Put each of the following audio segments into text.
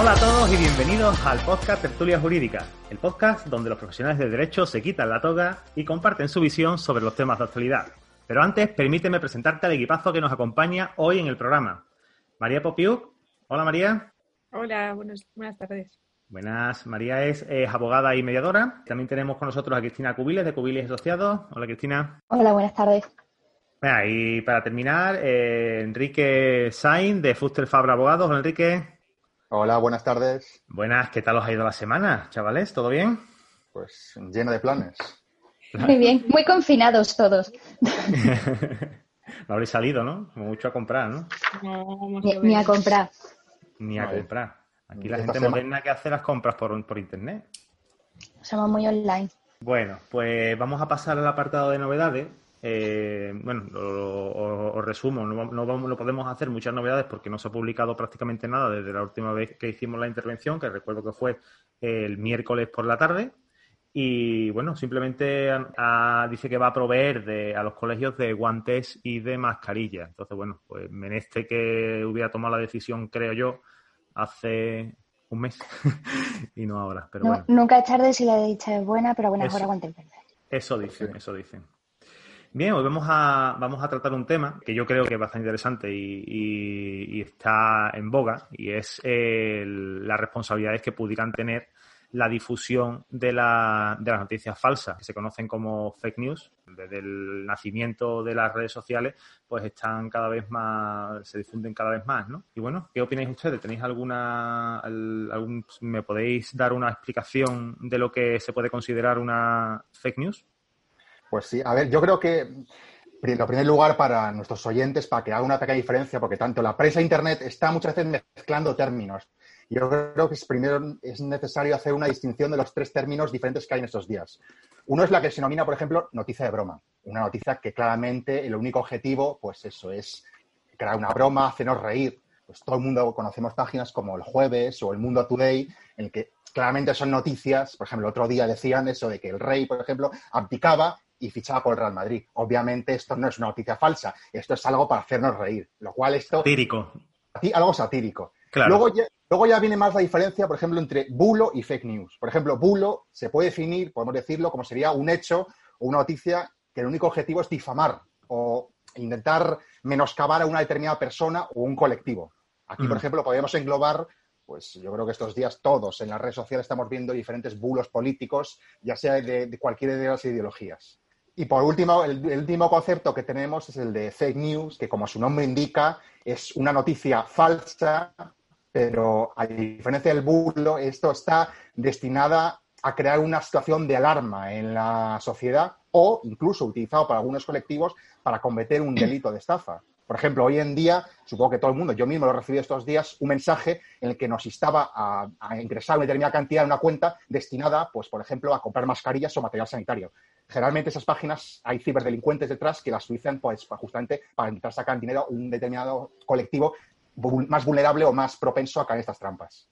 Hola a todos y bienvenidos al podcast Tertulia Jurídica, el podcast donde los profesionales de derecho se quitan la toga y comparten su visión sobre los temas de actualidad. Pero antes, permíteme presentarte al equipazo que nos acompaña hoy en el programa. María Popiuk. Hola María. Hola, buenas tardes. Buenas, María es, abogada y mediadora. También tenemos con nosotros a Cristina Cubiles de Cubiles Asociados. Hola Cristina. Hola, buenas tardes. y para terminar, eh, Enrique Sain de Fuster Fabra Abogados. Hola Enrique. Hola, buenas tardes. Buenas, ¿qué tal os ha ido la semana, chavales? ¿Todo bien? Pues lleno de planes. Muy bien, muy confinados todos. no habréis salido, ¿no? mucho a comprar, ¿no? ni, a comprar. Ni a comprar. Aquí la gente moderna que hace las compras por, por internet. Somos muy online. Bueno, pues vamos a pasar al apartado de novedades. Eh, bueno, os resumo, no, no, podemos hacer muchas novedades porque no se ha publicado prácticamente nada desde la última vez que hicimos la intervención, que recuerdo que fue el miércoles por la tarde. Y bueno, simplemente dice que va a proveer de, a los colegios de guantes y de mascarillas. Entonces, bueno, pues meneste que hubiera tomado la decisión, creo yo, hace un mes y no ahora. Pero bueno. Nunca es tarde si la dicha es buena, pero buena hora guantes Eso dicen, eso dicen. Bien, hoy vamos a, vamos a tratar un tema que yo creo que es bastante interesante y, está en boga y es las responsabilidades que pudieran tener la difusión de, la, de las noticias falsas, que se conocen como fake news. Desde el nacimiento de las redes sociales, pues están cada vez más, se difunden cada vez más, ¿no? Y bueno, ¿qué opináis ustedes? ¿Tenéis alguna, algún, me podéis dar una explicación de lo que se puede considerar una fake news? Pues sí, a ver, yo creo que en primer lugar para nuestros oyentes, para que haga una pequeña diferencia, porque tanto la prensa e Internet está muchas veces mezclando términos. Yo creo que primero es necesario hacer una distinción de los tres términos diferentes que hay en estos días. Uno es la que se denomina, por ejemplo, noticia de broma. Una noticia que claramente el único objetivo, pues eso, es crear una broma, hacernos reír. Pues todo el mundo conocemos páginas como El Jueves o El Mundo Today, en el que claramente son noticias. Por ejemplo, otro día decían eso de que el rey, por ejemplo, abdicaba y fichaba por el Real Madrid. Obviamente esto no es una noticia falsa, esto es algo para hacernos reír, lo cual esto... Satírico. Algo satírico. Luego, ya, luego ya viene más la diferencia, por ejemplo, entre bulo y fake news. Por ejemplo, bulo se puede definir, podemos decirlo, como sería un hecho o una noticia que el único objetivo es difamar o intentar menoscabar a una determinada persona o un colectivo. Aquí, por mm. ejemplo, podemos englobar pues yo creo que estos días todos en las redes sociales estamos viendo diferentes bulos políticos, ya sea de, de cualquiera de las ideologías. Y por último, el, último concepto que tenemos es el de fake news, que como su nombre indica, es una noticia falsa, pero a diferencia del bulo, esto está destinada a crear una situación de alarma en la sociedad o incluso utilizado por algunos colectivos para cometer un delito de estafa. Por ejemplo, hoy en día, supongo que todo el mundo, yo mismo lo he recibido estos días, un mensaje en el que nos instaba a, ingresar una determinada cantidad en una cuenta destinada, pues, por ejemplo, a comprar mascarillas o material sanitario generalmente esas páginas hay ciberdelincuentes detrás que las utilizan pues, justamente para intentar sacar dinero a un determinado colectivo más vulnerable o más propenso a caer en estas trampas.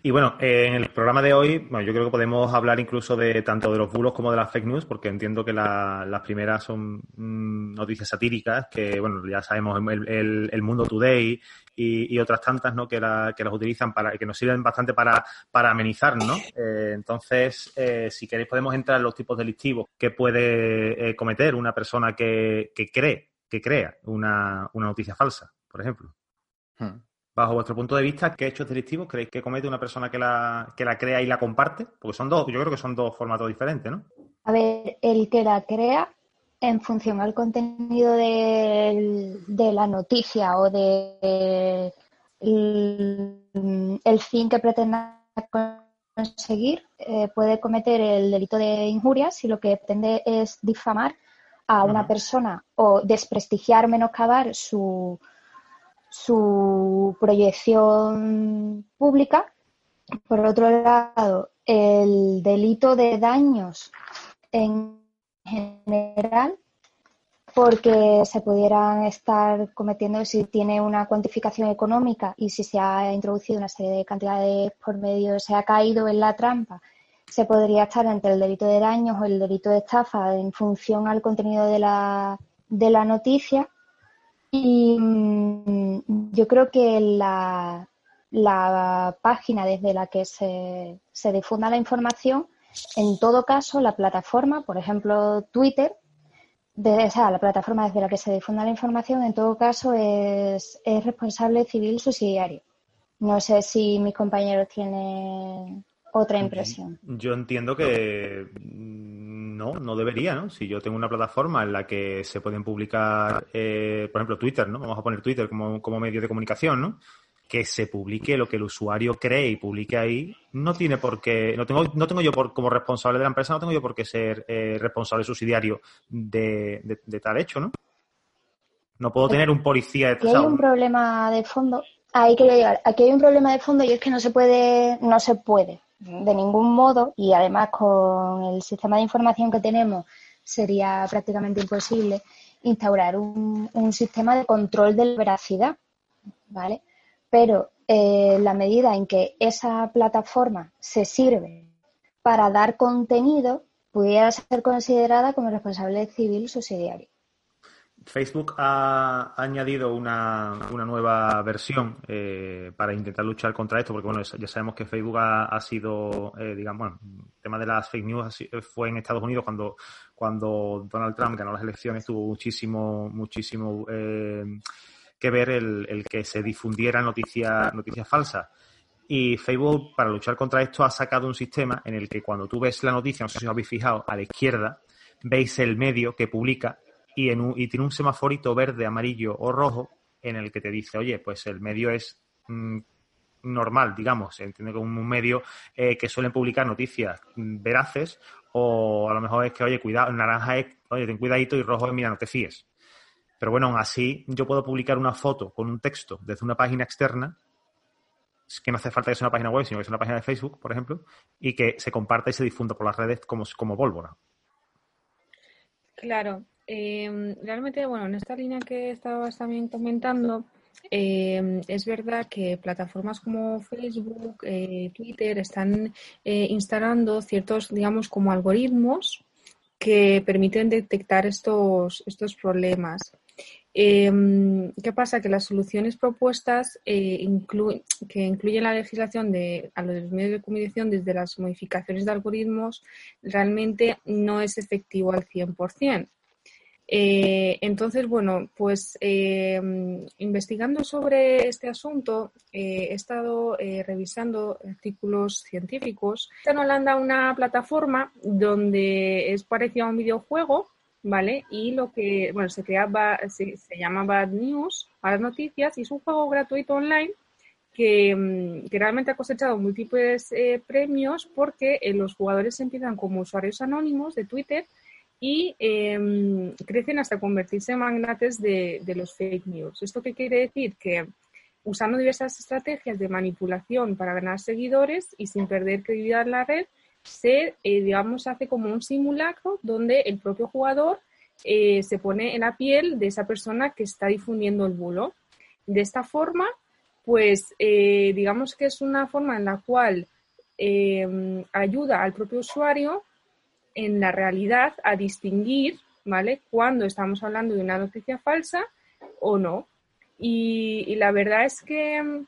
Y bueno, en el programa de hoy, bueno, yo creo que podemos hablar incluso de tanto de los bulos como de las fake news, porque entiendo que las primeras son mm, noticias satíricas, que bueno, ya sabemos, el, Mundo Today y, otras tantas, ¿no? Que, que las utilizan para, que nos sirven bastante para, para amenizar, ¿no? Eh, entonces, eh, si queréis podemos entrar en los tipos delictivos que puede eh, cometer una persona que, que cree, que crea una, una noticia falsa, por ejemplo. Hmm. Bajo vuestro punto de vista, ¿qué hechos delictivos creéis que comete una persona que la, que la crea y la comparte? Porque son dos, yo creo que son dos formatos diferentes, ¿no? A ver, el que la crea en función al contenido de, la noticia o de el, fin que pretenda con conseguir, eh, puede cometer el delito de injuria si lo que pretende es difamar a una persona o desprestigiar, menoscabar su, su proyección pública. Por otro lado, el delito de daños en general porque se pudieran estar cometiendo si tiene una cuantificación económica y si se ha introducido una serie de cantidades por medio, se ha caído en la trampa, se podría estar entre el delito de daños o el delito de estafa en función al contenido de la, de la noticia. Y mm, yo creo que la, la página desde la que se, se difunda la información, en todo caso, la plataforma, por ejemplo, Twitter, o la plataforma desde la que se difunda la información, en todo caso, es, es responsable civil subsidiario. No sé si mis compañeros tienen otra impresión. Yo entiendo que no, no debería, ¿no? Si yo tengo una plataforma en la que se pueden publicar, eh, por ejemplo, Twitter, ¿no? Vamos a poner Twitter como, como medio de comunicación, ¿no? que se publique lo que el usuario cree y publique ahí, no tiene por qué, no tengo, no tengo yo por, como responsable de la empresa, no tengo yo por qué ser eh, responsable subsidiario de, de, tal hecho, ¿no? No puedo tener un policía de Aquí hay un problema de fondo, ahí quería llegar, aquí hay un problema de fondo y es que no se puede, no se puede de ningún modo y además con el sistema de información que tenemos sería prácticamente imposible instaurar un, sistema de control de la veracidad, ¿vale? pero eh, la medida en que esa plataforma se sirve para dar contenido, pudiera ser considerada como responsable civil subsidiario. Facebook ha añadido una, nueva versión eh, para intentar luchar contra esto, porque bueno, ya sabemos que Facebook ha, sido, eh, digamos, bueno, el tema de las fake news fue en Estados Unidos cuando, cuando Donald Trump ganó las elecciones, tuvo muchísimo, muchísimo eh, que ver el, que se difundiera noticias noticia falsas. Y Facebook, para luchar contra esto, ha sacado un sistema en el que cuando tú ves la noticia, no sé si os habéis fijado, a la izquierda, veis el medio que publica y, en y tiene un semaforito verde, amarillo o rojo en el que te dice, oye, pues el medio es mm, normal, digamos, se entiende como un medio eh, que suelen publicar noticias veraces o a lo mejor es que, oye, cuidado, naranja es, oye, ten cuidadito y rojo es, mira, no te fíes. Pero bueno, aún así yo puedo publicar una foto con un texto desde una página externa, que no hace falta que sea una página web, sino que sea una página de Facebook, por ejemplo, y que se comparta y se difunda por las redes como, como pólvora. Claro. Em, realmente, bueno, en esta línea que estabas también comentando, em, es verdad que plataformas como Facebook, eh, Twitter están eh, instalando ciertos, digamos, como algoritmos que permiten detectar estos, estos problemas. Em, ¿Qué pasa? Que las soluciones propuestas eh, que incluyen la legislación de a los medios de comunicación desde las modificaciones de algoritmos realmente no es efectivo al 100%. Eh, entonces, bueno, pues em, investigando sobre este asunto, eh, he estado revisando artículos científicos. En Holanda una plataforma donde es parecido a un videojuego, ¿vale? Y lo que, bueno, se, creaba, se, llama Bad News, las noticias, y es un juego gratuito online que, mm, realmente ha cosechado múltiples eh, premios porque eh, los jugadores empiezan como usuarios anónimos de Twitter y em, crecen hasta convertirse en magnates de, de los fake news. ¿Esto qué quiere decir? Que usando diversas estrategias de manipulación para ganar seguidores y sin perder credibilidad en la red, se, eh, digamos, hace como un simulacro donde el propio jugador eh, se pone en la piel de esa persona que está difundiendo el bulo. De esta forma, pues, eh, digamos que es una forma en la cual ayuda al propio usuario en la realidad a distinguir, ¿vale? Cuando estamos hablando de una noticia falsa o no. y la verdad es que,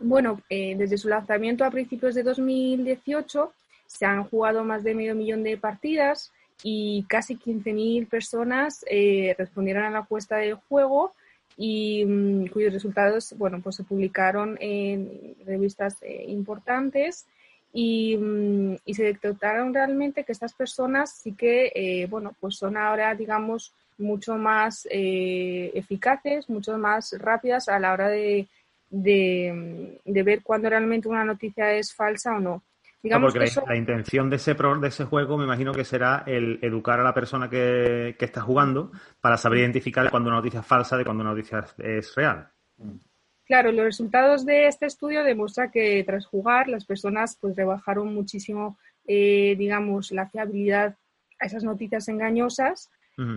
bueno, desde su lanzamiento a principios de 2018, se han jugado más de medio millón de partidas y casi 15.000 personas eh, respondieron a la encuesta del juego y mm, cuyos resultados bueno, pues se publicaron en revistas eh, importantes y, mm, y, se detectaron realmente que estas personas sí que eh, bueno, pues son ahora digamos mucho más eficaces, mucho más rápidas a la hora de, de, de ver cuándo realmente una noticia es falsa o no. Digamos porque la, intención de ese, de ese juego me imagino que será el educar a la persona que, está jugando para saber identificar cuando una noticia es falsa de cuando una noticia es real. Claro, los resultados de este estudio demuestran que tras jugar las personas pues rebajaron muchísimo, eh, digamos, la fiabilidad a esas noticias engañosas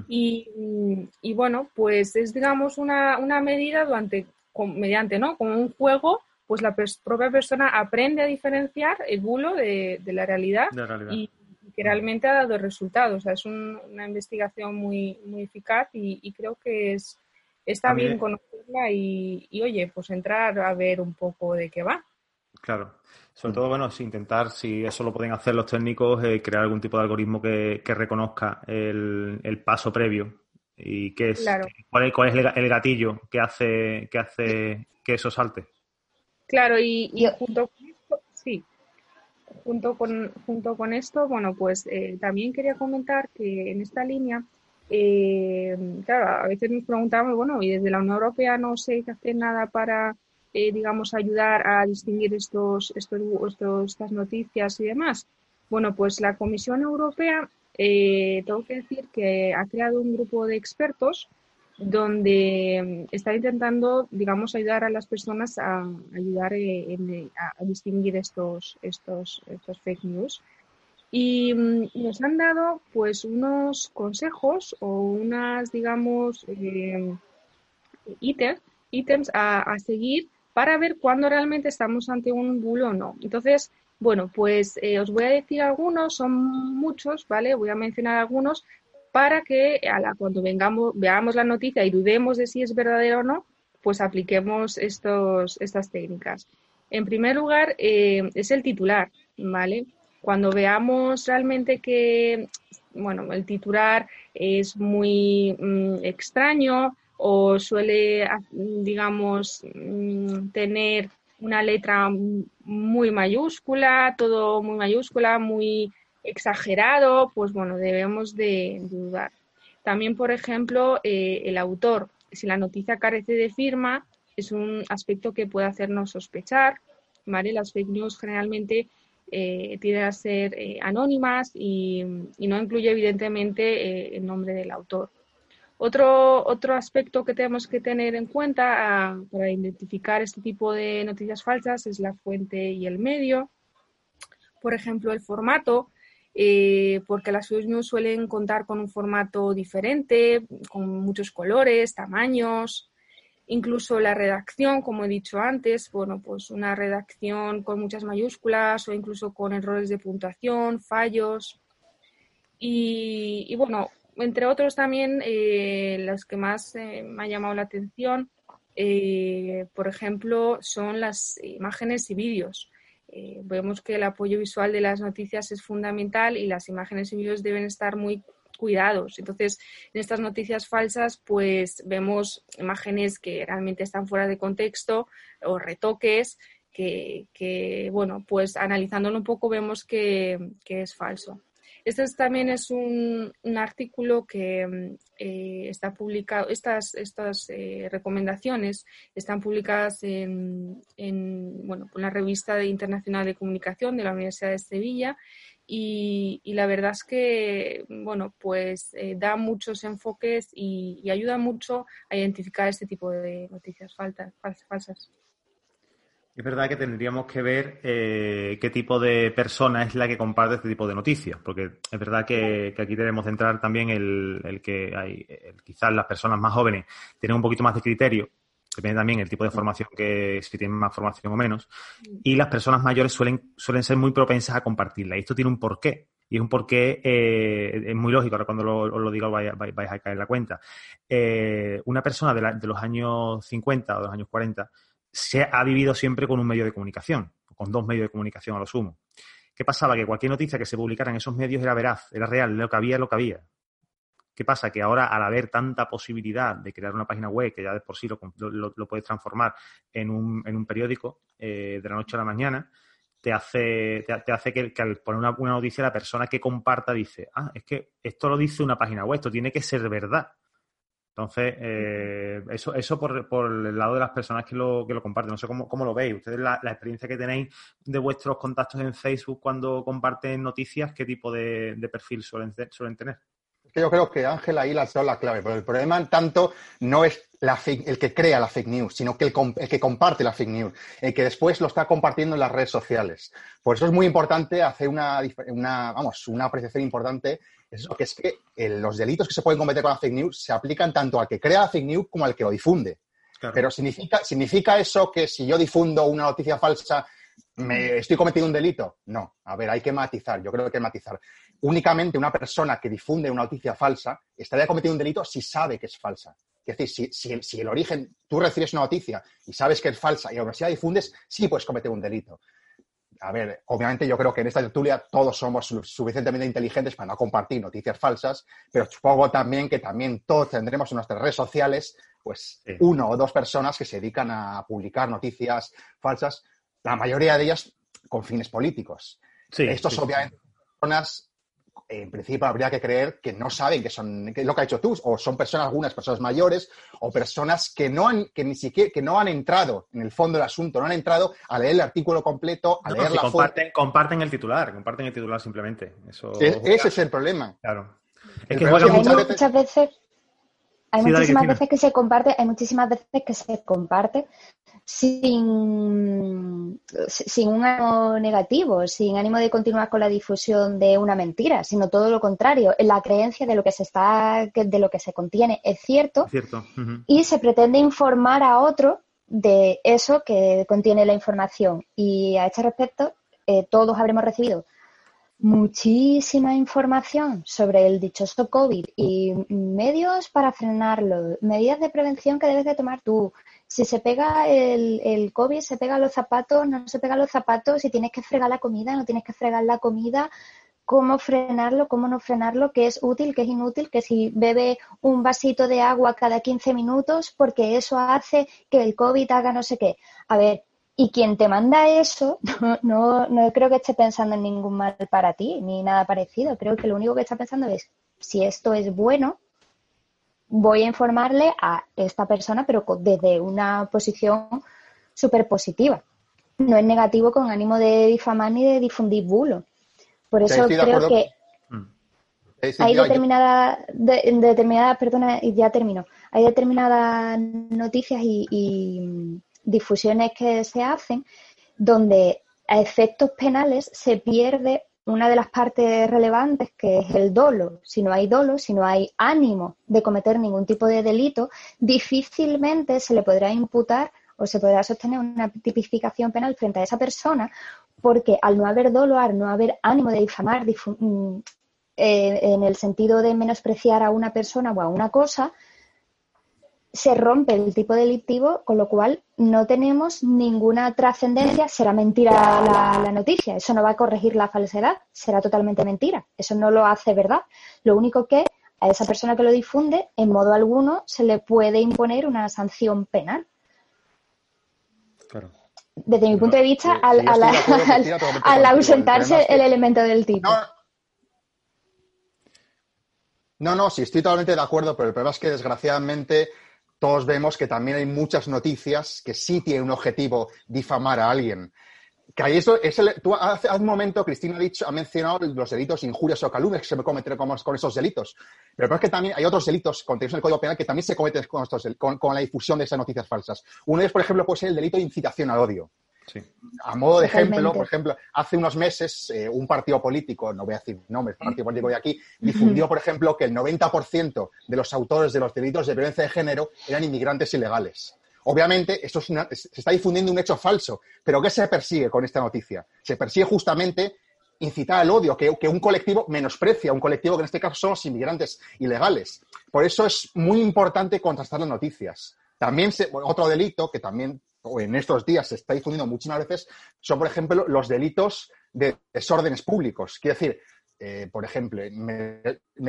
y, bueno, pues es, digamos, una, una medida durante, mediante, ¿no? Como un juego pues la propia persona aprende a diferenciar el bulo de, la, realidad y que realmente ha dado resultados. O sea, es una investigación muy, muy eficaz y, creo que es está bien conocerla y, oye, pues entrar a ver un poco de qué va. Claro. Sobre todo, bueno, si intentar, si eso lo pueden hacer los técnicos, eh, crear algún tipo de algoritmo que, reconozca el, paso previo y qué es, cuál es, cuál es el, gatillo que hace, que hace que eso salte. Claro, y, junto con esto, sí, junto con, junto con esto, bueno, pues eh, también quería comentar que en esta línea, eh, claro, a veces nos preguntamos, bueno, y desde la Unión Europea no sé qué hacer nada para, eh, digamos, ayudar a distinguir estos, estos, estos, estas noticias y demás. Bueno, pues la Comisión Europea, tengo que decir que ha creado un grupo de expertos donde mm, está intentando, digamos, ayudar a las personas a ayudar eh, eh, a, distinguir estos, estos, estos fake news. Y mm, nos han dado, pues, unos consejos o unas, digamos, eh, ítems, a, seguir para ver cuándo realmente estamos ante un bulo o no. Entonces, bueno, pues os voy a decir algunos, son muchos, ¿vale? Voy a mencionar algunos para que cuando vengamos, veamos la noticia y dudemos de si es verdadero o no, pues apliquemos estos, estas técnicas. En primer lugar, eh, es el titular, ¿vale? Cuando veamos realmente que, bueno, el titular es muy mm, extraño o suele, digamos, mm, tener una letra muy mayúscula, todo muy mayúscula, muy exagerado, pues bueno, debemos de dudar. También, por ejemplo, eh, el autor, si la noticia carece de firma, es un aspecto que puede hacernos sospechar, ¿vale? Las fake news generalmente eh, tienden a ser eh, anónimas y, no incluye evidentemente el nombre del autor. Otro, otro aspecto que tenemos que tener en cuenta ah, para identificar este tipo de noticias falsas es la fuente y el medio. Por ejemplo, el formato. Eh, porque las fake news suelen contar con un formato diferente, con muchos colores, tamaños, incluso la redacción, como he dicho antes, bueno, pues una redacción con muchas mayúsculas o incluso con errores de puntuación, fallos. Y, bueno, entre otros también eh, los que más eh, me ha llamado la atención, por ejemplo, son las imágenes y vídeos. Eh, vemos que el apoyo visual de las noticias es fundamental y las imágenes y vídeos deben estar muy cuidados. Entonces, en estas noticias falsas, pues vemos imágenes que realmente están fuera de contexto o retoques que, bueno, pues analizándolo un poco vemos que es falso. Este también es un, artículo que eh, está publicado, estas, estas eh, recomendaciones están publicadas en, en bueno, la revista internacional de comunicación de la Universidad de Sevilla y, la verdad es que bueno, pues eh, da muchos enfoques y, y, ayuda mucho a identificar este tipo de noticias falsas. Es verdad que tendríamos que ver eh, qué tipo de persona es la que comparte este tipo de noticias, porque es verdad que, aquí debemos centrar también el, que hay, quizás las personas más jóvenes tienen un poquito más de criterio, depende también el tipo de formación que si tienen más formación o menos, y las personas mayores suelen, suelen ser muy propensas a compartirla. Y esto tiene un porqué. Y es un porqué eh, es muy lógico, ahora cuando lo, os lo diga vais, vais, a caer en la cuenta. Eh, una persona de, de los años 50 o de los años 40 se ha vivido siempre con un medio de comunicación, con dos medios de comunicación a lo sumo. ¿Qué pasaba? Que cualquier noticia que se publicara en esos medios era veraz, era real, lo que había lo que había. ¿Qué pasa? Que ahora, al haber tanta posibilidad de crear una página web, que ya de por sí lo, lo, puedes transformar en un, en un periódico eh, de la noche a la mañana, te hace, te, hace que, al poner una, noticia la persona que comparta dice, ah, es que esto lo dice una página web, esto tiene que ser verdad. Entonces, eh, eso, eso por, el lado de las personas que lo, que lo comparten. No sé cómo, cómo lo veis. Ustedes, la, experiencia que tenéis de vuestros contactos en Facebook cuando comparten noticias, ¿qué tipo de, perfil suelen, suelen tener? Yo creo que Ángel ahí la ha la clave, pero el problema tanto no es el que crea la fake news, sino que el, que comparte la fake news, el que después lo está compartiendo en las redes sociales. Por eso es muy importante hacer una, vamos, una apreciación importante, es que es que los delitos que se pueden cometer con la fake news se aplican tanto al que crea la fake news como al que lo difunde. Pero significa, ¿significa eso que si yo difundo una noticia falsa me estoy cometiendo un delito? No. A ver, hay que matizar. Yo creo que hay que matizar únicamente una persona que difunde una noticia falsa estaría cometiendo un delito si sabe que es falsa. Es decir, si, el, origen, tú recibes una noticia y sabes que es falsa y aún así la difundes, sí puedes cometer un delito. A ver, obviamente yo creo que en esta tertulia todos somos suficientemente inteligentes para no compartir noticias falsas, pero supongo también que también todos tendremos en nuestras redes sociales, pues, uno o dos personas que se dedican a publicar noticias falsas, la mayoría de ellas con fines políticos. Sí, Estos obviamente personas en principio habría que creer que no saben que son lo que ha hecho tú, o son personas, algunas personas mayores, o personas que no han, que ni siquiera, que no han entrado en el fondo del asunto, no han entrado a leer el artículo completo, a leer la comparten, comparten el titular, comparten el titular simplemente. Eso... ese es el problema. Claro. Es que muchas veces hay muchísimas veces que se comparte, hay muchísimas veces que se comparte sin, sin un ánimo negativo, sin ánimo de continuar con la difusión de una mentira, sino todo lo contrario, la creencia de lo que se está, de lo que se contiene es cierto, y se pretende informar a otro de eso que contiene la información. Y a este respecto, eh, todos habremos recibido muchísima información sobre el dichoso COVID y medios para frenarlo, medidas de prevención que debes de tomar tú. Si se pega el, el COVID, se pega los zapatos, no se pega los zapatos, si tienes que fregar la comida, no tienes que fregar la comida, cómo frenarlo, cómo no frenarlo, qué es útil, qué es inútil, que si bebe un vasito de agua cada 15 minutos porque eso hace que el COVID haga no sé qué. A ver, y quien te manda eso, no, no, creo que esté pensando en ningún mal para ti, ni nada parecido. Creo que lo único que está pensando es, si esto es bueno, voy a informarle a esta persona, pero desde una posición súper positiva. No es negativo con ánimo de difamar ni de difundir bulo. Por eso creo que mm. hay determinadas, determinada, perdona, y ya termino, hay determinadas noticias y difusiones que se hacen donde a efectos penales se pierde una de las partes relevantes que es el dolo. Si no hay dolo, si no hay ánimo de cometer ningún tipo de delito, difícilmente se le podrá imputar o se podrá sostener una tipificación penal frente a esa persona porque al no haber dolo, al no haber ánimo de difamar mm, eh, en el sentido de menospreciar a una persona o a una cosa, se rompe el tipo delictivo, con lo cual no tenemos ninguna trascendencia. Será mentira la, noticia, eso no va a corregir la falsedad, será totalmente mentira, eso no lo hace verdad. Lo único que a esa persona que lo difunde, en modo alguno, se le puede imponer una sanción penal. Desde mi punto de vista, al, ausentarse el elemento del tipo. No, no, sí, estoy totalmente de acuerdo, pero el problema es que desgraciadamente todos vemos que también hay muchas noticias que sí tienen un objetivo difamar a alguien. Que eso, es tú hace, un momento, Cristina ha, dicho, ha mencionado los delitos, injurias o calumnias que se cometen con, esos delitos. Pero es que también hay otros delitos contenidos en el Código Penal que también se cometen con, con, la difusión de esas noticias falsas. Uno de ellos, por ejemplo, puede ser el delito de incitación al odio. A modo de ejemplo, por ejemplo, hace unos meses eh, un partido político, no voy a decir nombres, un partido político de aquí, difundió, por ejemplo, que el 90% de los autores de los delitos de violencia de género eran inmigrantes ilegales. Obviamente, esto se está difundiendo un hecho falso, pero ¿qué se persigue con esta noticia? Se persigue justamente incitar al odio, que, un colectivo menosprecia, un colectivo que en este caso son los inmigrantes ilegales. Por eso es muy importante contrastar las noticias. También otro delito que también o en estos días se está difundiendo muchísimas veces, son, por ejemplo, los delitos de desórdenes públicos. Quiero decir, eh, por ejemplo, me,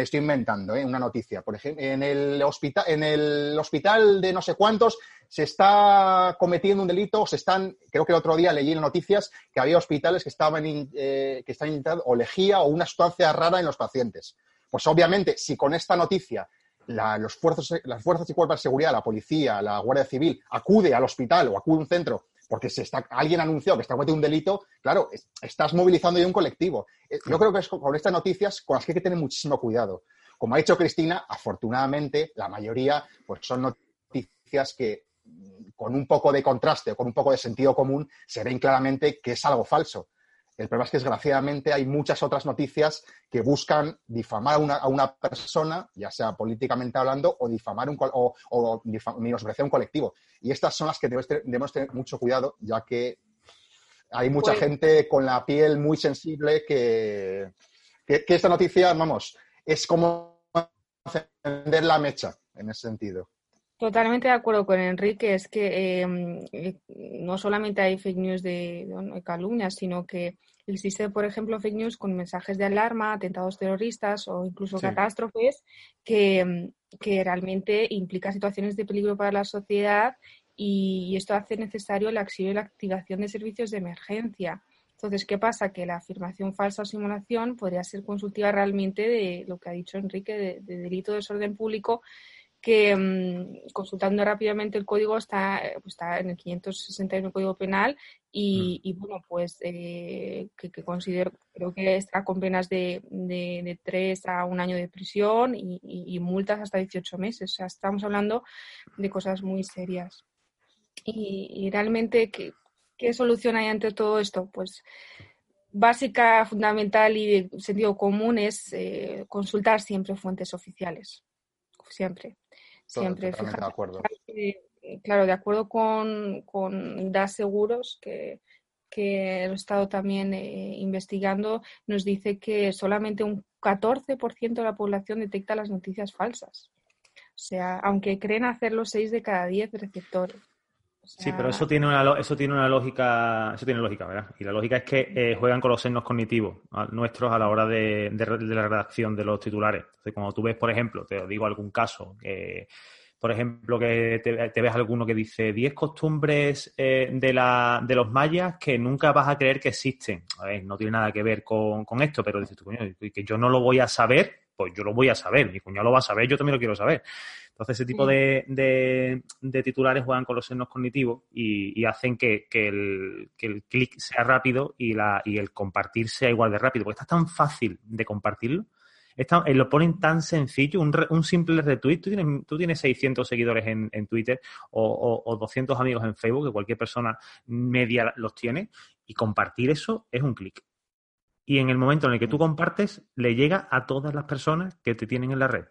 estoy inventando eh, una noticia. Por ejemplo, en el, hospital, en el hospital de no sé cuántos se está cometiendo un delito, se están, creo que el otro día leí en noticias que había hospitales que estaban eh, que están intentando o lejía o una sustancia rara en los pacientes. Pues obviamente, si con esta noticia los fuerzas, las fuerzas y cuerpos de seguridad, la policía, la Guardia Civil, acude al hospital o acude a un centro porque se está, alguien anunció que está cometiendo un delito, claro, estás movilizando ya un colectivo. Eh, yo creo que es con estas noticias con las que hay que tener muchísimo cuidado. Como ha dicho Cristina, afortunadamente la mayoría pues, son noticias que mm, con un poco de contraste o con un poco de sentido común se ven claramente que es algo falso. El problema es que, desgraciadamente, hay muchas otras noticias que buscan difamar a una, persona, ya sea políticamente hablando, o difamar un, o, o menospreciar un colectivo. Y estas son las que debemos tener, mucho cuidado, ya que hay mucha pues gente con la piel muy sensible que, que, esta noticia, vamos, es como encender la mecha en ese sentido. Totalmente de acuerdo con Enrique, es que em, eh, no solamente hay fake news de, calumnias, sino que existe, por ejemplo, fake news con mensajes de alarma, atentados terroristas o incluso catástrofes que, que, realmente implica situaciones de peligro para la sociedad y, esto hace necesario la acción y la activación de servicios de emergencia. Entonces, ¿qué pasa? Que la afirmación falsa o simulación podría ser consultiva realmente de lo que ha dicho Enrique, de, de delito de desorden público que mm, consultando rápidamente el código está, pues está en el 561 Código Penal y, mm. bueno, pues eh, que, considero, creo que está con penas de, de, 3 a un año de prisión y, multas hasta 18 meses. O sea, estamos hablando de cosas muy serias. Y, realmente, ¿qué, ¿qué solución hay ante todo esto? Pues básica, fundamental y de sentido común es eh, consultar siempre fuentes oficiales. Siempre siempre. de acuerdo. claro, de acuerdo con, con DAS Seguros, que, que he estado también eh, investigando, nos dice que solamente un 14% de la población detecta las noticias falsas. O sea, aunque creen hacerlo 6 de cada 10 receptores. Sí, pero eso tiene una eso tiene una lógica, eso tiene lógica, ¿verdad? Y la lógica es que eh, juegan con los signos cognitivos nuestros a la hora de, la redacción de los titulares. Entonces, cuando tú ves, por ejemplo, te digo algún caso, por ejemplo, que te, ves alguno que dice 10 costumbres eh, de, la, de los mayas que nunca vas a creer que existen. A ver, no tiene nada que ver con, con esto, pero dices tú, coño, que yo no lo voy a saber, pues yo lo voy a saber. Mi cuñado lo va a saber, yo también lo quiero saber. Entonces, ese tipo de, de, titulares juegan con los signos cognitivos y, hacen que, el, que clic sea rápido y, la, y el compartir sea igual de rápido. Porque está tan fácil de compartirlo. Está, eh, lo ponen tan sencillo, un, un, simple retweet. Tú tienes, tú tienes 600 seguidores en, en Twitter o, o, 200 amigos en Facebook, que cualquier persona media los tiene, y compartir eso es un clic. Y en el momento en el que tú compartes, le llega a todas las personas que te tienen en la red.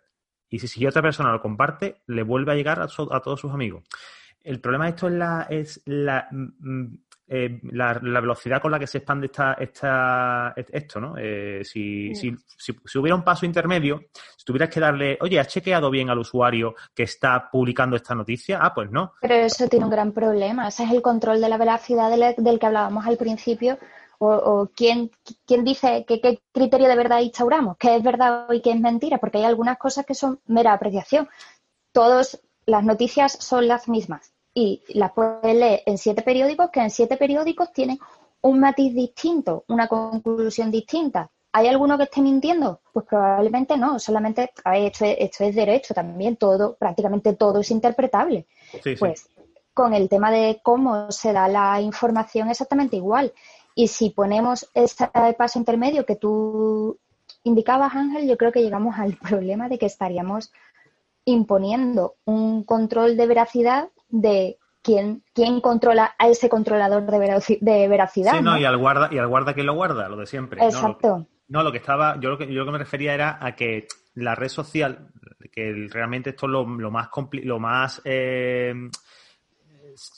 Y si, otra persona lo comparte, le vuelve a llegar a, todos sus amigos. El problema de esto es la, es la, mm, eh, la, velocidad con la que se expande esta, esta, esto, ¿no? Eh, si, si, si, hubiera un paso intermedio, si tuvieras que darle, oye, ¿has chequeado bien al usuario que está publicando esta noticia? Ah, pues no. Pero eso tiene un gran problema. Ese es el control de la velocidad del que hablábamos al principio o, quién, quién, dice que, qué criterio de verdad instauramos, qué es verdad y qué es mentira, porque hay algunas cosas que son mera apreciación. Todas las noticias son las mismas y las puedes leer en siete periódicos que en siete periódicos tienen un matiz distinto, una conclusión distinta. ¿Hay alguno que esté mintiendo? Pues probablemente no, solamente esto, es, esto es derecho también, todo, prácticamente todo es interpretable. pues con el tema de cómo se da la información exactamente igual. Y si ponemos este paso intermedio que tú indicabas, Ángel, yo creo que llegamos al problema de que estaríamos imponiendo un control de veracidad de quién, quién controla a ese controlador de, veracidad. Sí, no, Y, al guarda, y al guarda que lo guarda, lo de siempre. Exacto. No, lo que, estaba, yo lo que, yo lo que me refería era a que la red social, que realmente esto es lo, más, lo más eh,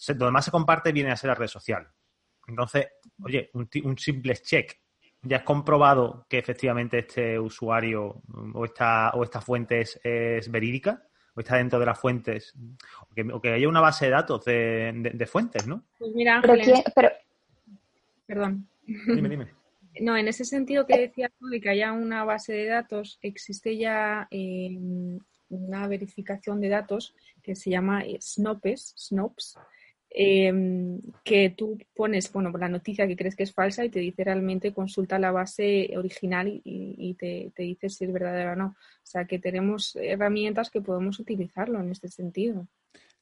donde más se comparte viene a ser la red social. Entonces, oye, un, simple check. ¿Ya has comprobado que efectivamente este usuario o esta, o esta fuente es, verídica? ¿O está dentro de las fuentes? O que, haya una base de datos de, fuentes, ¿no? Pues mira, Perdón. Dime, dime. No, en ese sentido que decías de que haya una base de datos, existe ya eh, una verificación de datos que se llama SNOPES, SNOPS, Em, que tú pones, bueno, la noticia que crees que es falsa y te dice realmente consulta la base original y, te, dice si es verdadera o no. O sea, que tenemos herramientas que podemos utilizarlo en este sentido.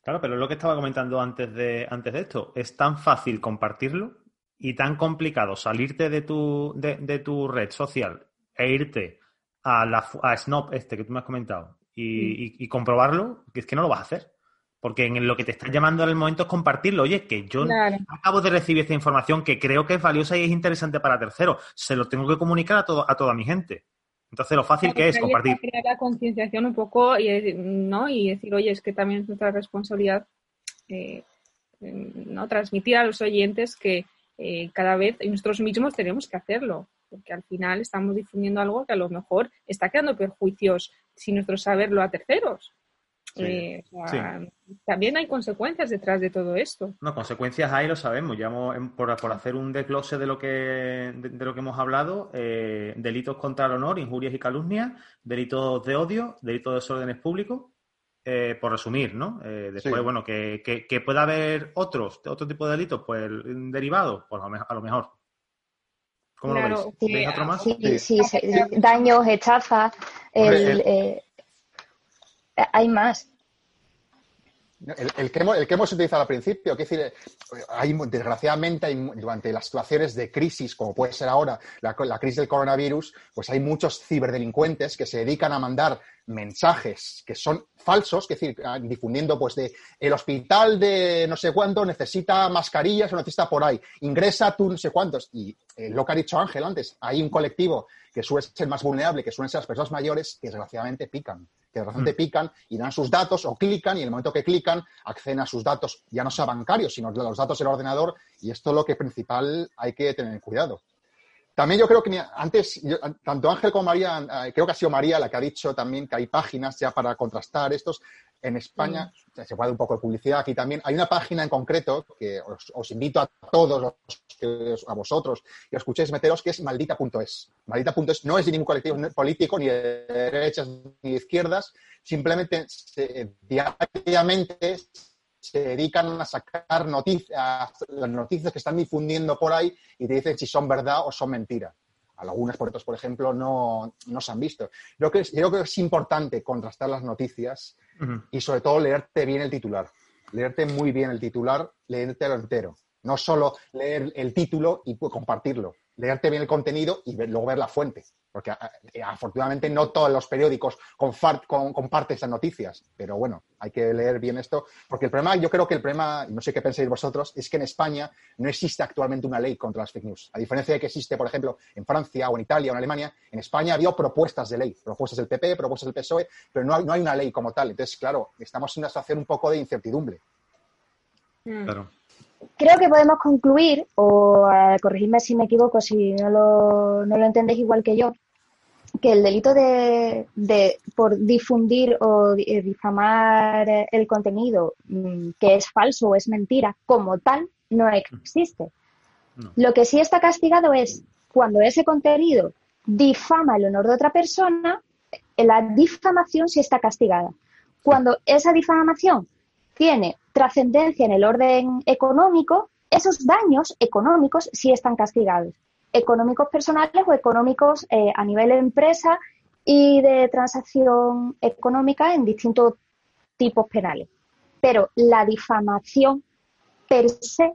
Claro, pero lo que estaba comentando antes de, antes de esto, es tan fácil compartirlo y tan complicado salirte de tu, de, tu red social e irte a, la, a Snop este que tú me has comentado y, y comprobarlo, que es que no lo vas a hacer. Porque en lo que te están llamando en el momento es compartirlo. Oye, que yo acabo de recibir esta información que creo que es valiosa y es interesante para terceros. Se lo tengo que comunicar a, todo, a toda mi gente. Entonces, lo fácil que es compartir. Crear la concienciación un poco y, ¿no? y decir, oye, es que también es nuestra responsabilidad eh, ¿no? transmitir a los oyentes que eh, cada vez nosotros mismos tenemos que hacerlo, porque al final estamos difundiendo algo que a lo mejor está creando perjuicios sin nuestro saberlo a terceros. Eh, también hay consecuencias detrás de todo esto. No, consecuencias hay, lo sabemos. Ya por, hacer un desglose de lo que, de, lo que hemos hablado, eh, delitos contra el honor, injurias y calumnias, delitos de odio, delitos de desórdenes públicos, eh, por resumir, ¿no? después, bueno, que, que, pueda haber otros, otro tipo de delitos, pues derivados, pues a lo mejor. ¿Cómo lo veis? ¿Veis otro más? Sí, sí, daños, echafas, el hay más. El, que hemos, utilizado al principio, que decir, hay, desgraciadamente, durante las situaciones de crisis, como puede ser ahora la, crisis del coronavirus, pues hay muchos ciberdelincuentes que se dedican a mandar mensajes que son falsos, que decir, ah, difundiendo pues de el hospital de no sé cuánto necesita mascarillas o necesita por ahí, ingresa tú no sé cuántos. Y eh, lo que ha dicho Ángel antes, hay un colectivo que suele ser más vulnerable, que suelen ser las personas mayores, que desgraciadamente pican que de repente mm. pican y dan sus datos o clican y en el momento que clican acceden a sus datos, ya no sea bancarios, sino los datos del ordenador y esto es lo que principal hay que tener cuidado. También yo creo que antes, tanto Ángel como María, eh, creo que ha sido María la que ha dicho también que hay páginas ya para contrastar estos. En España, se puede un poco de publicidad aquí también, hay una página en concreto que os, invito a todos, a vosotros, que escuchéis meteros, que es maldita.es. Maldita.es no es de ningún colectivo político, ni de derechas ni de izquierdas, simplemente diariamente se dedican a sacar noticias, las noticias que están difundiendo por ahí y te dicen si son verdad o son mentira. Algunas, por por ejemplo, no, se han visto. Yo creo, que, creo que es importante contrastar las noticias y sobre todo leerte bien el titular. Leerte muy bien el titular, leértelo entero. No solo leer el título y compartirlo. Leerte bien el contenido y luego ver la fuente porque eh, afortunadamente no todos los periódicos comparten esas noticias, pero bueno, hay que leer bien esto, porque el problema, yo creo que el problema, no sé qué pensáis vosotros, es que en España no existe actualmente una ley contra las fake news. A diferencia de que existe, por ejemplo, en Francia o en Italia o en Alemania, en España había propuestas de ley, propuestas del PP, propuestas del PSOE, pero no hay, no hay una ley como tal. Entonces, claro, estamos en una situación un poco de incertidumbre. Mm. Creo que podemos concluir, o eh, corregirme si me equivoco, si no lo, no lo entendéis igual que yo, que el delito de, por difundir o eh, difamar el contenido mm, que es falso o es mentira como tal no existe. Lo que sí está castigado es cuando ese contenido difama el honor de otra persona, la difamación sí está castigada. Cuando esa difamación tiene trascendencia en el orden económico, esos daños económicos sí están castigados. Económicos personales o económicos eh, a nivel de empresa y de transacción económica en distintos tipos penales. Pero la difamación per se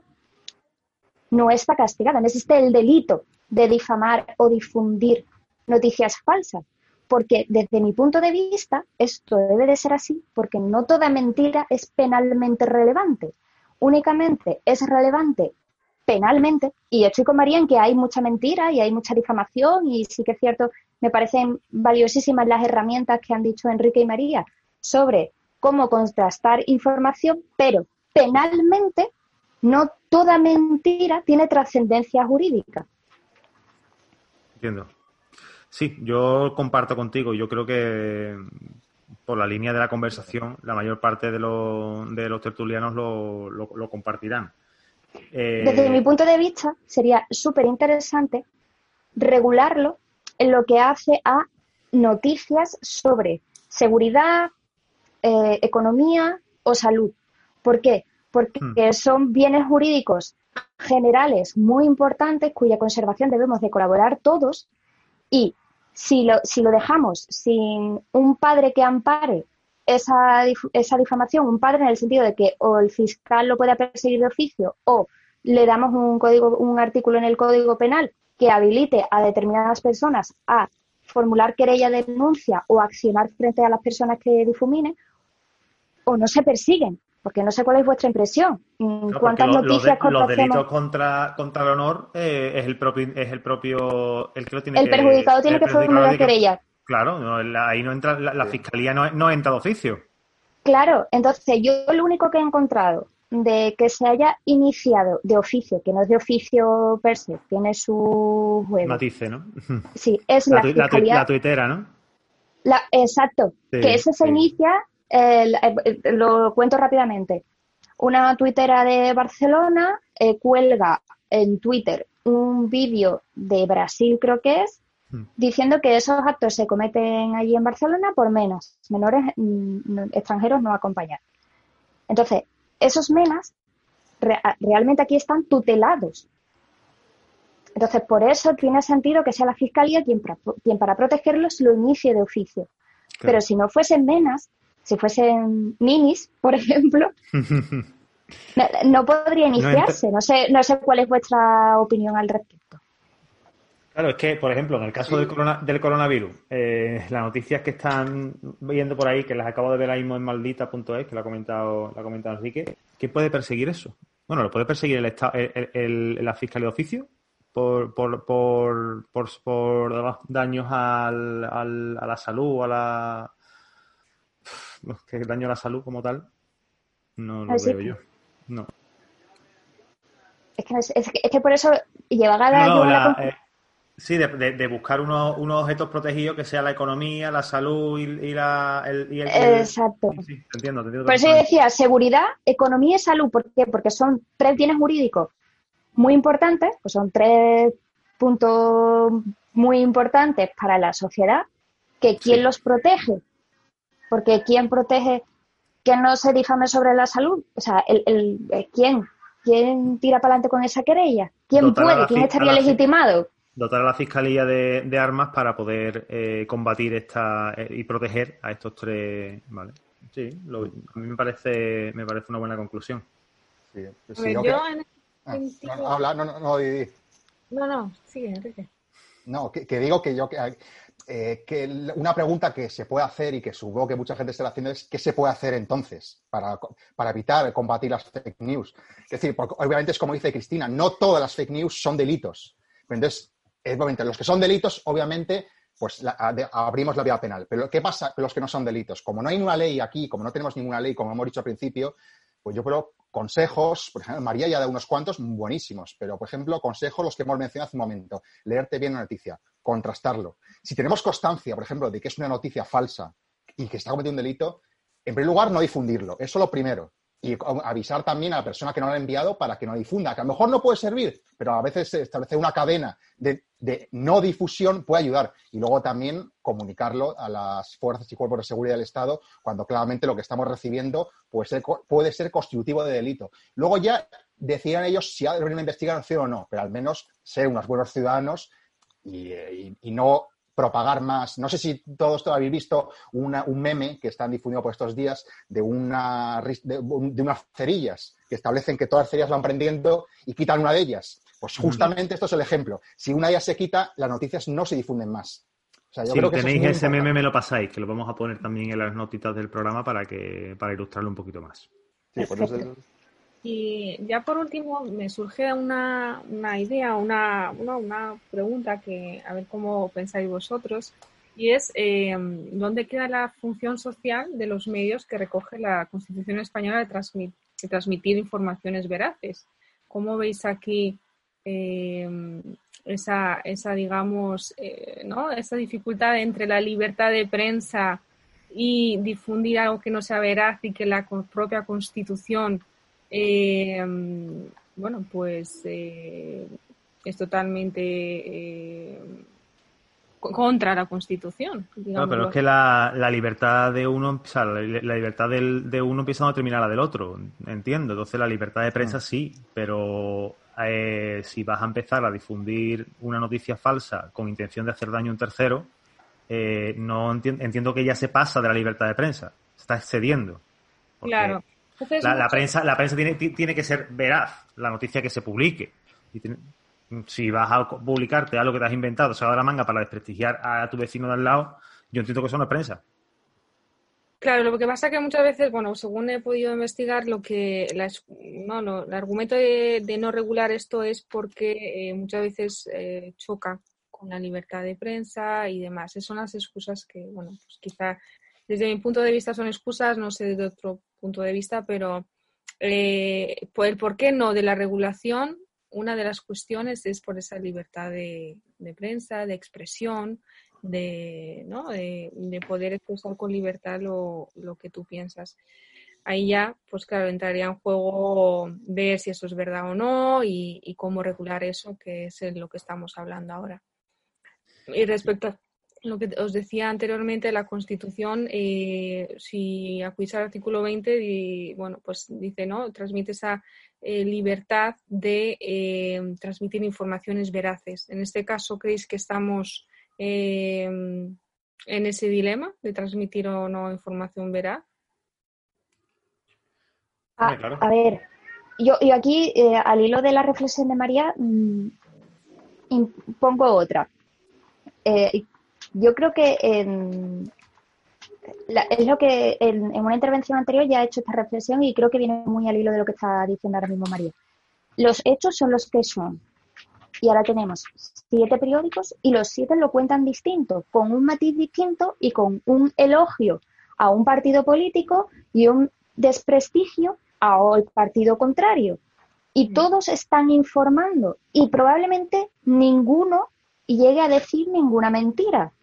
no está castigada, no existe el delito de difamar o difundir noticias falsas, porque desde mi punto de vista esto debe de ser así, porque no toda mentira es penalmente relevante. Únicamente es relevante penalmente. Y estoy con María en que hay mucha mentira y hay mucha difamación y sí que es cierto, me parecen valiosísimas las herramientas que han dicho Enrique y María sobre cómo contrastar información, pero penalmente no toda mentira tiene trascendencia jurídica. Entiendo. Sí, yo comparto contigo. Yo creo que por la línea de la conversación, la mayor parte de, de los tertulianos lo, lo compartirán. Desde eh, mi punto de vista, sería súper interesante regularlo en lo que hace a noticias sobre seguridad, eh, economía o salud. ¿Por qué? porque hmm. son bienes jurídicos generales muy importantes cuya conservación debemos de colaborar todos y si lo, si lo dejamos sin un padre que ampare esa, esa difamación, un padre en el sentido de que o el fiscal lo pueda perseguir de oficio o le damos un código, un artículo en el Código Penal que habilite a determinadas personas a formular querella de denuncia o accionar frente a las personas que difuminen, o no se persiguen, porque no sé cuál es vuestra impresión. ¿Cuántas noticias los, los delitos contra, contra el honor eh, es el propio es el propio el que lo tiene el perjudicado tiene que formular querella. Claro, ahí no entra la, fiscalía no, no entra de oficio. Claro, entonces yo lo único que he encontrado de que se haya iniciado de oficio, que no es de oficio per se, tiene su juego. Matice, ¿no? Sí, es la, la, la tuitera, ¿no? La, exacto, que ese se inicia, lo cuento rápidamente. Una tuitera de Barcelona eh, cuelga en Twitter un vídeo de Brasil, creo que es, hmm. diciendo que esos actos se cometen allí en Barcelona por menos, menores mm, extranjeros no acompañan. Entonces, esos menas realmente aquí están tutelados. Entonces, por eso tiene sentido que sea la Fiscalía quien para protegerlos lo inicie de oficio. Pero si no fuesen menas, si fuesen minis, por ejemplo, no, podría iniciarse. No, sé, no sé cuál es vuestra opinión al respecto. Claro, es que, por ejemplo, en el caso del, del coronavirus, eh, las noticias que están viendo por ahí, que las acabo de ver ahí mismo en maldita.es, que lo ha comentado, lo ha comentado Enrique, ¿qué puede perseguir eso? Bueno, lo puede perseguir el, la Fiscalía de Oficio por, por, por, por, daños al, al, a la salud, a la... que daño a la salud como tal, no lo veo yo. No. Es que, es, que, por eso lleva a la, eh, Sí, de, buscar unos, objetos protegidos que sea la economía, la salud y, la, el, Exacto. Sí, entiendo, Por eso yo decía seguridad, economía y salud. ¿Por qué? Porque son tres bienes jurídicos muy importantes, pues son tres puntos muy importantes para la sociedad, que quién los protege. Porque quién protege que no se difame sobre la salud. O sea, el, el, ¿quién? ¿Quién tira para adelante con esa querella? ¿Quién puede? ¿Quién estaría legitimado? dotar a la Fiscalía de, armas para poder eh, combatir esta eh, y proteger a estos tres, ¿vale? Sí, a mí me parece, me parece una buena conclusión. Sí, yo en ah, sentido... habla, no, no, no, no, no, sigue, Enrique. No, que, digo que yo eh, que una pregunta que se puede hacer y que supongo que mucha gente está haciendo es ¿qué se puede hacer entonces para, para evitar combatir las fake news? Es decir, porque obviamente es como dice Cristina, no todas las fake news son delitos. Entonces, obviamente, los que son delitos, obviamente, pues abrimos la vía penal. Pero ¿qué pasa con los que no son delitos? Como no hay una ley aquí, como no tenemos ninguna ley, como hemos dicho al principio, pues yo creo consejos, por ejemplo, María ya da unos cuantos buenísimos, pero por ejemplo, consejos los que hemos mencionado hace un momento. Leerte bien la noticia, contrastarlo. Si tenemos constancia, por ejemplo, de que es una noticia falsa y que está cometiendo un delito, en primer lugar, no difundirlo. Eso es lo primero y avisar también a la persona que no lo ha enviado para que no difunda, que a lo mejor no puede servir, pero a veces establecer una cadena de, no difusión puede ayudar. Y luego también comunicarlo a las fuerzas y cuerpos de seguridad del Estado cuando claramente lo que estamos recibiendo puede ser, puede ser constitutivo de delito. Luego ya decidan ellos si hay una investigación o no, pero al menos ser unos buenos ciudadanos y, y no propagar más. No sé si todos habéis visto un meme que están difundido por estos días de, una, de, unas cerillas que establecen que todas las cerillas van prendiendo y quitan una de ellas. Pues justamente esto es el ejemplo. Si una ya se quita, las noticias no se difunden más. si tenéis ese meme, me lo pasáis, que lo vamos a poner también en las notitas del programa para que para ilustrarlo un poquito más. Sí, por eso y ya por último me surge una, una idea, una, una, pregunta que a ver cómo pensáis vosotros, y es eh, dónde queda la función social de los medios que recoge la Constitución española de, transmitir informaciones veraces. ¿Cómo veis aquí eh, esa, esa, digamos, eh, ¿no? esa dificultad entre la libertad de prensa y difundir algo que no sea veraz y que la propia Constitución eh, bueno, pues eh, es totalmente, eh, contra la Constitución. No, pero es que la, libertad de uno, o sea, la, libertad de uno empieza a determinar la del otro, entiendo. Entonces la libertad de prensa mm. sí, pero eh, si vas a empezar a difundir una noticia falsa con intención de hacer daño a un tercero, eh, no entiendo que ya se pasa de la libertad de prensa, está excediendo. Claro. La, prensa, la prensa tiene, tiene que ser veraz, la noticia que se publique. si vas a publicarte algo que te has inventado, se va la manga para desprestigiar a tu vecino de al lado, yo entiendo que eso no es prensa. Claro, lo que pasa es que muchas veces, bueno, según he podido investigar, lo que no, el argumento de, no regular esto es porque eh, muchas veces eh, choca con la libertad de prensa y demás. Esas son las excusas que, bueno, pues quizá desde mi punto de vista son excusas, no sé desde otro punto de vista, pero eh, el por qué no de la regulación, una de las cuestiones es por esa libertad de, prensa, de expresión, de, ¿no? de, poder expresar con libertad lo, que tú piensas. Ahí ya, pues claro, entraría en juego ver si eso es verdad o no y, y cómo regular eso, que es lo que estamos hablando ahora. Y respecto a lo que os decía anteriormente, la Constitución, eh, si acudís al artículo 20, bueno, pues dice, ¿no? Transmite esa eh, libertad de eh, transmitir informaciones veraces. En este caso, ¿creéis que estamos en ese dilema de transmitir o no información veraz? A, ver, yo, aquí, al hilo de la reflexión de María, mm, pongo otra yo creo que es lo que en, una intervención anterior ya he hecho esta reflexión y creo que viene muy al hilo de lo que está diciendo ahora mismo María. Los hechos son los que son. Y ahora tenemos siete periódicos y los siete lo cuentan distinto, con un matiz distinto y con un elogio a un partido político y un desprestigio al partido contrario. Y mm. todos están informando y probablemente ninguno llegue a decir ninguna mentira.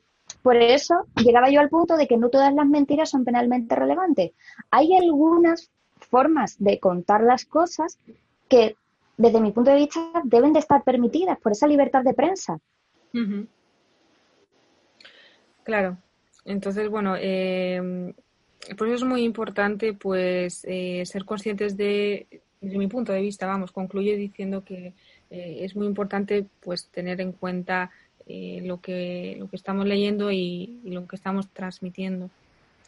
Por eso llegaba yo al punto de que no todas las mentiras son penalmente relevantes. Hay algunas formas de contar las cosas que, desde mi punto de vista, deben de estar permitidas por esa libertad de prensa. Claro. Entonces, bueno, eh, por eso es muy importante, pues, eh, ser conscientes de, desde mi punto de vista, vamos, concluye diciendo que eh, es muy importante, pues, tener en cuenta eh, lo, que, lo que estamos leyendo y, lo que estamos transmitiendo.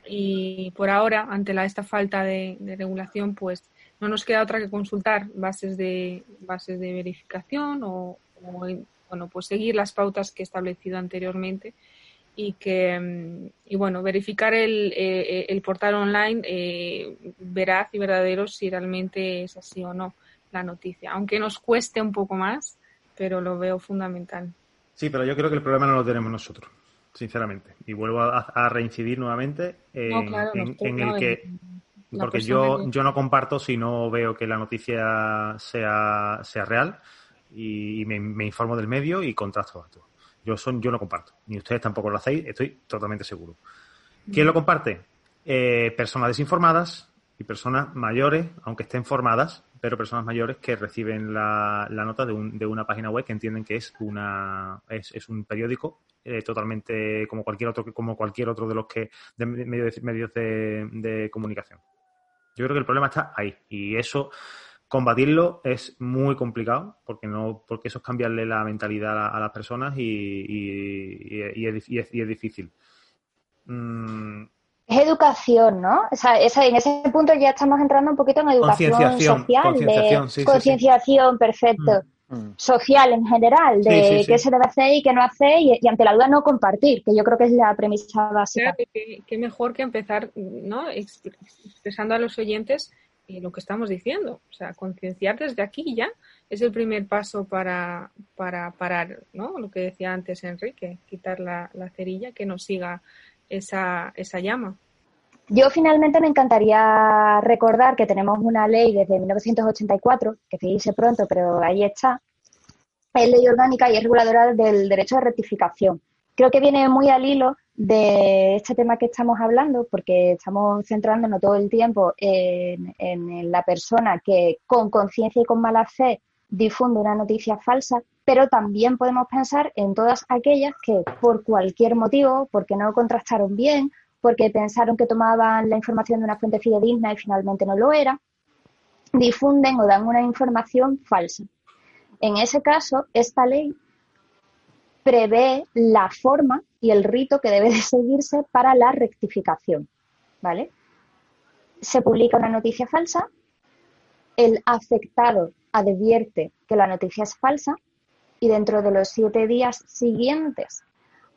Y por ahora, ante la, esta falta de, regulación, pues no nos queda otra que consultar bases de, bases de verificación o, bueno, pues seguir las pautas que he establecido anteriormente y que mm, y bueno verificar el, eh, el portal online eh, veraz y verdadero si realmente es así o no la noticia aunque nos cueste un poco más pero lo veo fundamental Sí, pero yo creo que el problema no lo tenemos nosotros, sinceramente. Y vuelvo a, reincidir nuevamente en, el que... Porque yo, yo no comparto si no veo que la noticia sea, sea real y, me, informo del medio y contrasto datos. Yo, son, yo no comparto. Ni ustedes tampoco lo hacéis, estoy totalmente seguro. ¿Quién lo comparte? Eh, personas desinformadas y personas mayores, aunque estén formadas, pero personas mayores que reciben la, nota de, un, de, una página web que entienden que es una es, es un periódico eh, totalmente como cualquier otro como cualquier otro de los que de medios, medios de, comunicación. Yo creo que el problema está ahí y eso combatirlo es muy complicado porque no porque eso es cambiarle la mentalidad a, las personas y, y, es, es, difícil. Mm, es educación, ¿no? O sea, en ese punto ya estamos entrando un poquito en educación social, de concienciación, perfecto. Mm, mm. Social en general, de qué se debe hacer y qué no hacer, y, ante la duda no compartir, que yo creo que es la premisa básica. qué mejor que empezar, ¿no? Expresando a los oyentes eh, lo que estamos diciendo. O sea, concienciar desde aquí ya es el primer paso para, para parar, ¿no? Lo que decía antes Enrique, quitar la, la cerilla, que nos siga esa, esa llama. Yo finalmente me encantaría recordar que tenemos una ley desde 1984, que se dice pronto, pero ahí está, es ley orgánica y es reguladora del derecho de rectificación. Creo que viene muy al hilo de este tema que estamos hablando, porque estamos centrándonos todo el tiempo en, en la persona que con conciencia y con mala fe difunde una noticia falsa, pero también podemos pensar en todas aquellas que por cualquier motivo, porque no contrastaron bien, porque pensaron que tomaban la información de una fuente fidedigna y finalmente no lo era, difunden o dan una información falsa. En ese caso, esta ley prevé la forma y el rito que debe de seguirse para la rectificación. ¿Vale? Se publica una noticia falsa, el afectado advierte que la noticia es falsa y dentro de los siete días siguientes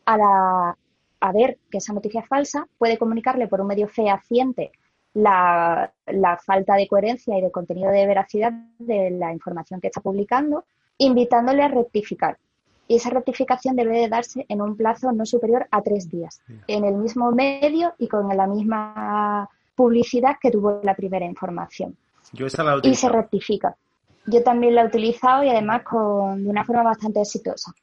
a, a ver que esa noticia es falsa, puede comunicarle por un medio fehaciente la, la, falta de coherencia y de contenido de veracidad de la información que está publicando, invitándole a rectificar. Y esa rectificación debe de darse en un plazo no superior a tres días, en el mismo medio y con la misma publicidad que tuvo la primera información. y se rectifica. Yo también la he utilizado y además con, de una forma bastante exitosa.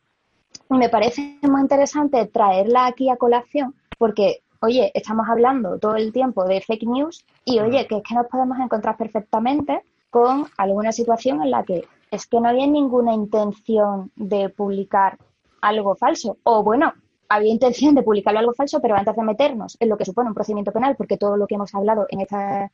Me parece muy interesante traerla aquí a colación porque oye, estamos hablando todo el tiempo de fake news y oye, que es que nos podemos encontrar perfectamente con alguna situación en la que es que no había ninguna intención de publicar algo falso. O bueno, había intención de publicar algo falso, pero antes de meternos en lo que supone un procedimiento penal, porque todo lo que hemos hablado en esta,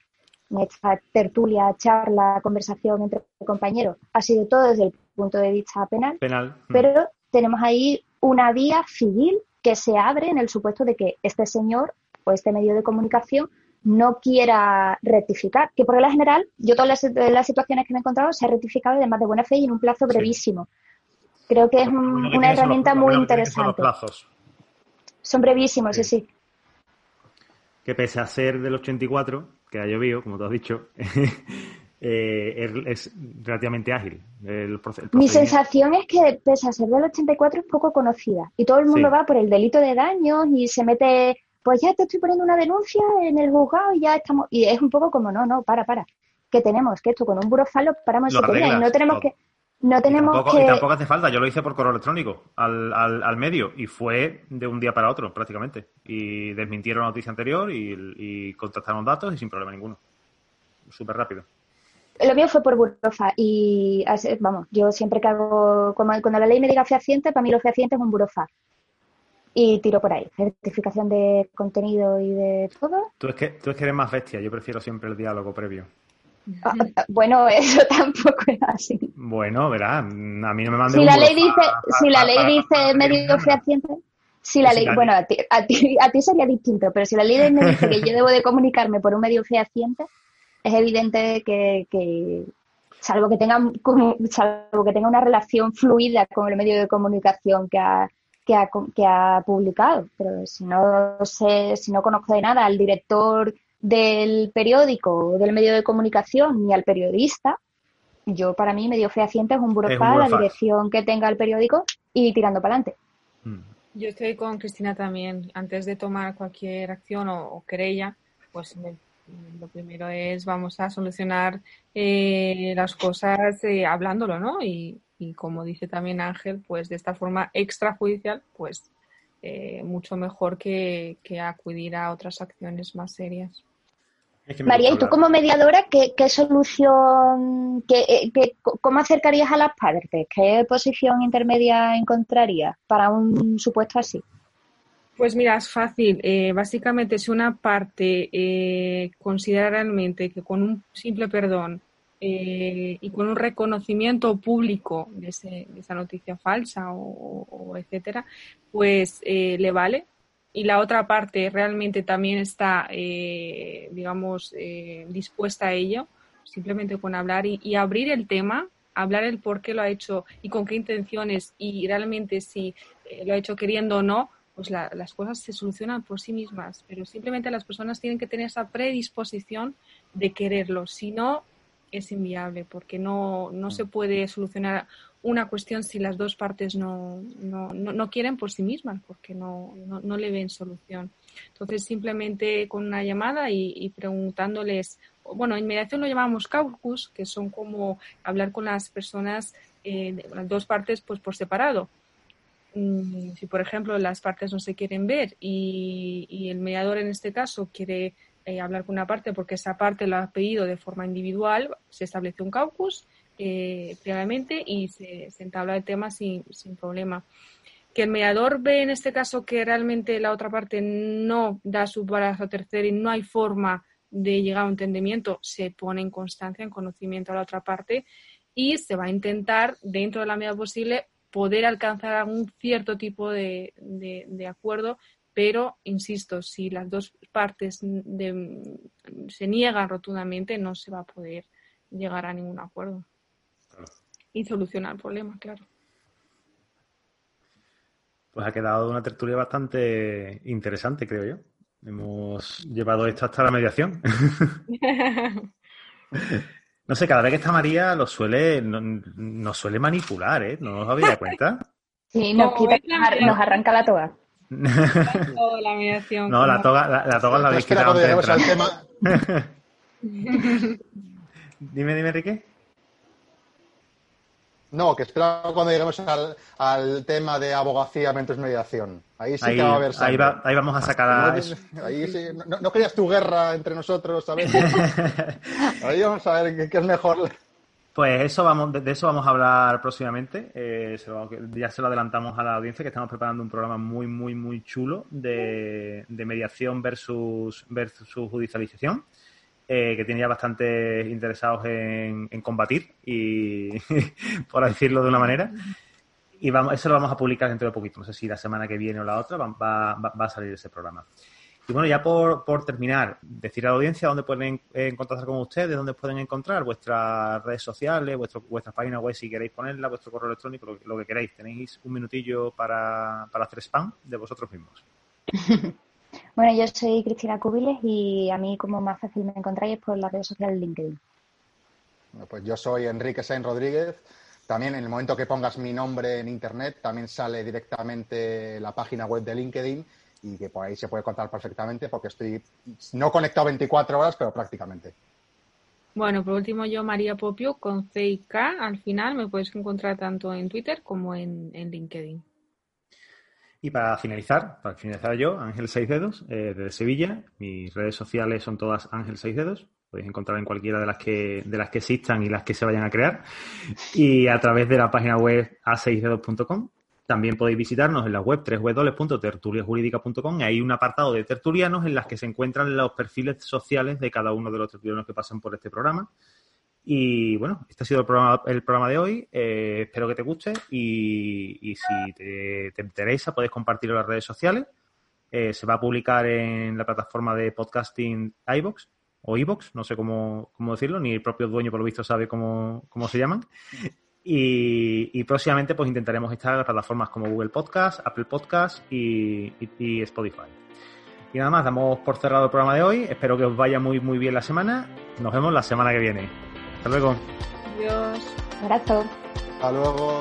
esta tertulia, charla, conversación entre compañeros, ha sido todo desde el punto de vista penal. Penal. Mm. Pero tenemos ahí una vía civil que se abre en el supuesto de que este señor o este medio de comunicación no quiera rectificar, que por regla general, yo todas las, situaciones que me he encontrado se ha rectificado de más de buena fe y en un plazo brevísimo. Creo que es una herramienta muy interesante. Son brevísimos, sí. sí, Que pese a ser del 84, que ha llovido, como tú has dicho, eh, es, relativamente ágil. Mi sensación es que pese a ser del 84 es poco conocida y todo el mundo va por el delito de daños y se mete pues ya te estoy poniendo una denuncia en el juzgado y ya estamos. Y es un poco como, no, no, para, para. Que tenemos que esto con un burofalo paramos y no tenemos que. No tenemos tampoco, que... y tampoco hace falta, yo lo hice por correo electrónico al, al, al, medio y fue de un día para otro prácticamente. Y desmintieron la noticia anterior y, y contactaron datos y sin problema ninguno. Súper rápido. Lo mío fue por burofa y, vamos, yo siempre que hago, cuando la ley me diga fehaciente, para mí lo fehaciente es un burofa y tiro por ahí. Certificación de contenido y de todo. Tú es que, tú es que eres más bestia, yo prefiero siempre el diálogo previo. Bueno, eso tampoco es así. Bueno, verá, a mí no me manden Si la ley dice, si la ley dice medio fehaciente, si la ley, bueno, a ti, a ti, a, ti, sería distinto, pero si la ley me dice que yo debo de comunicarme por un medio fehaciente, es evidente que, que salvo que tenga salvo que tenga una relación fluida con el medio de comunicación que ha que ha, que ha publicado. Pero si no sé, si no conozco de nada al director del periódico o del medio de comunicación ni al periodista, yo para mí medio fehaciente es un burofax, la dirección que tenga el periódico y tirando para adelante. Mm. Yo estoy con Cristina también. Antes de tomar cualquier acción o, querella, pues lo primero es vamos a solucionar eh, las cosas eh, hablándolo, ¿no? Y, y como dice también Ángel, pues de esta forma extrajudicial, pues eh, mucho mejor que, acudir a otras acciones más serias. María, ¿y tú como mediadora qué, solución, qué, qué, cómo acercarías a las partes? ¿Qué posición intermedia encontrarías para un supuesto así? Pues mira, es fácil. Eh, básicamente, si una parte eh, considera realmente que con un simple perdón eh, y con un reconocimiento público de, esa noticia falsa o, etcétera, pues eh, le vale. Y la otra parte realmente también está, eh, digamos, dispuesta a ello, simplemente con hablar y, abrir el tema, hablar el por qué lo ha hecho y con qué intenciones y realmente si lo ha hecho queriendo o no, pues las cosas se solucionan por sí mismas, pero simplemente las personas tienen que tener esa predisposición de quererlo. Si no, es inviable porque no, no se puede solucionar una cuestión si las dos partes no, no, no, quieren por sí mismas, porque no, no, le ven solución. Entonces, simplemente con una llamada y, preguntándoles, bueno, en mediación lo llamamos caucus, que son como hablar con las personas, eh, las dos partes, pues por separado. Mm, si, por ejemplo, las partes no se quieren ver y, y el mediador en este caso quiere eh, hablar con una parte porque esa parte lo ha pedido de forma individual, se establece un caucus eh, previamente y se, entabla el tema sin, sin problema. Que el mediador ve en este caso que realmente la otra parte no da su brazo tercero y no hay forma de llegar a un entendimiento, se pone en constancia, en conocimiento a la otra parte y se va a intentar, dentro de la medida posible, poder alcanzar algún cierto tipo de, de, acuerdo, pero, insisto, si las dos partes se niegan rotundamente, no se va a poder llegar a ningún acuerdo y solucionar el problema, claro. Pues ha quedado una tertulia bastante interesante, creo yo. Hemos llevado esto hasta la mediación. no sé, cada vez que está María lo suele, nos suele manipular, ¿eh? ¿No os habéis dado cuenta? Sí, nos, quita, nos arranca la toga. La mediación. No, la toga, la, toga la habéis quitado. tema. dime, dime, Enrique. No, que espera cuando lleguemos al, tema de abogacía mientras mediación. Ahí sí que va a haber ahí, ahí, vamos a sacar Ahí sí, no, querías tu guerra entre nosotros, ¿sabes? ahí vamos a ver qué, es mejor. Pues eso vamos, de eso vamos a hablar próximamente. Eh, ya se lo adelantamos a la audiencia que estamos preparando un programa muy, muy, muy chulo de, de mediación versus, versus judicialización. Eh, que tenía bastante interesados en, combatir, y por decirlo de una manera. Y vamos, eso lo vamos a publicar dentro de poquito. No sé si la semana que viene o la otra va, a salir ese programa. Y bueno, ya por, terminar, decir a la audiencia dónde pueden encontrarse con ustedes, dónde pueden encontrar vuestras redes sociales, vuestro, vuestras páginas web si queréis ponerla, vuestro correo electrónico, lo, lo que queráis. Tenéis un minutillo para, para hacer spam de vosotros mismos. Bueno, yo soy Cristina Cubiles y a mí como más fácil me encontráis es por la red social LinkedIn. pues yo soy Enrique Sainz Rodríguez. También en el momento que pongas mi nombre en Internet, también sale directamente la página web de LinkedIn y que por ahí se puede contar perfectamente porque estoy no conectado 24 horas, pero prácticamente. Bueno, por último yo, María Popio, con C y K, al final me puedes encontrar tanto en Twitter como en LinkedIn. Y para finalizar, para finalizar yo, Ángel Seis Dedos, eh, de Sevilla. Mis redes sociales son todas Ángel Seis Dedos. Podéis encontrar en cualquiera de las que de las que existan y las que se vayan a crear. Y a través de la página web a6dedos.com. También podéis visitarnos en la web www.tertuliajurídica.com y hay un apartado de tertulianos en las que se encuentran los perfiles sociales de cada uno de los tertulianos que pasan por este programa. Y bueno, este ha sido el programa, el programa de hoy. Eh, espero que te guste y, si te, interesa puedes compartirlo en las redes sociales. Eh, se va a publicar en la plataforma de podcasting iBox o iBox, no sé cómo, cómo, decirlo, ni el propio dueño por lo visto sabe cómo, cómo se llaman. Y, próximamente pues intentaremos estar en las plataformas como Google Podcast, Apple Podcast y, y Spotify. Y nada más, damos por cerrado el programa de hoy. Espero que os vaya muy muy bien la semana. Nos vemos la semana que viene. Hasta luego. Adiós. Abrazo. Hasta luego.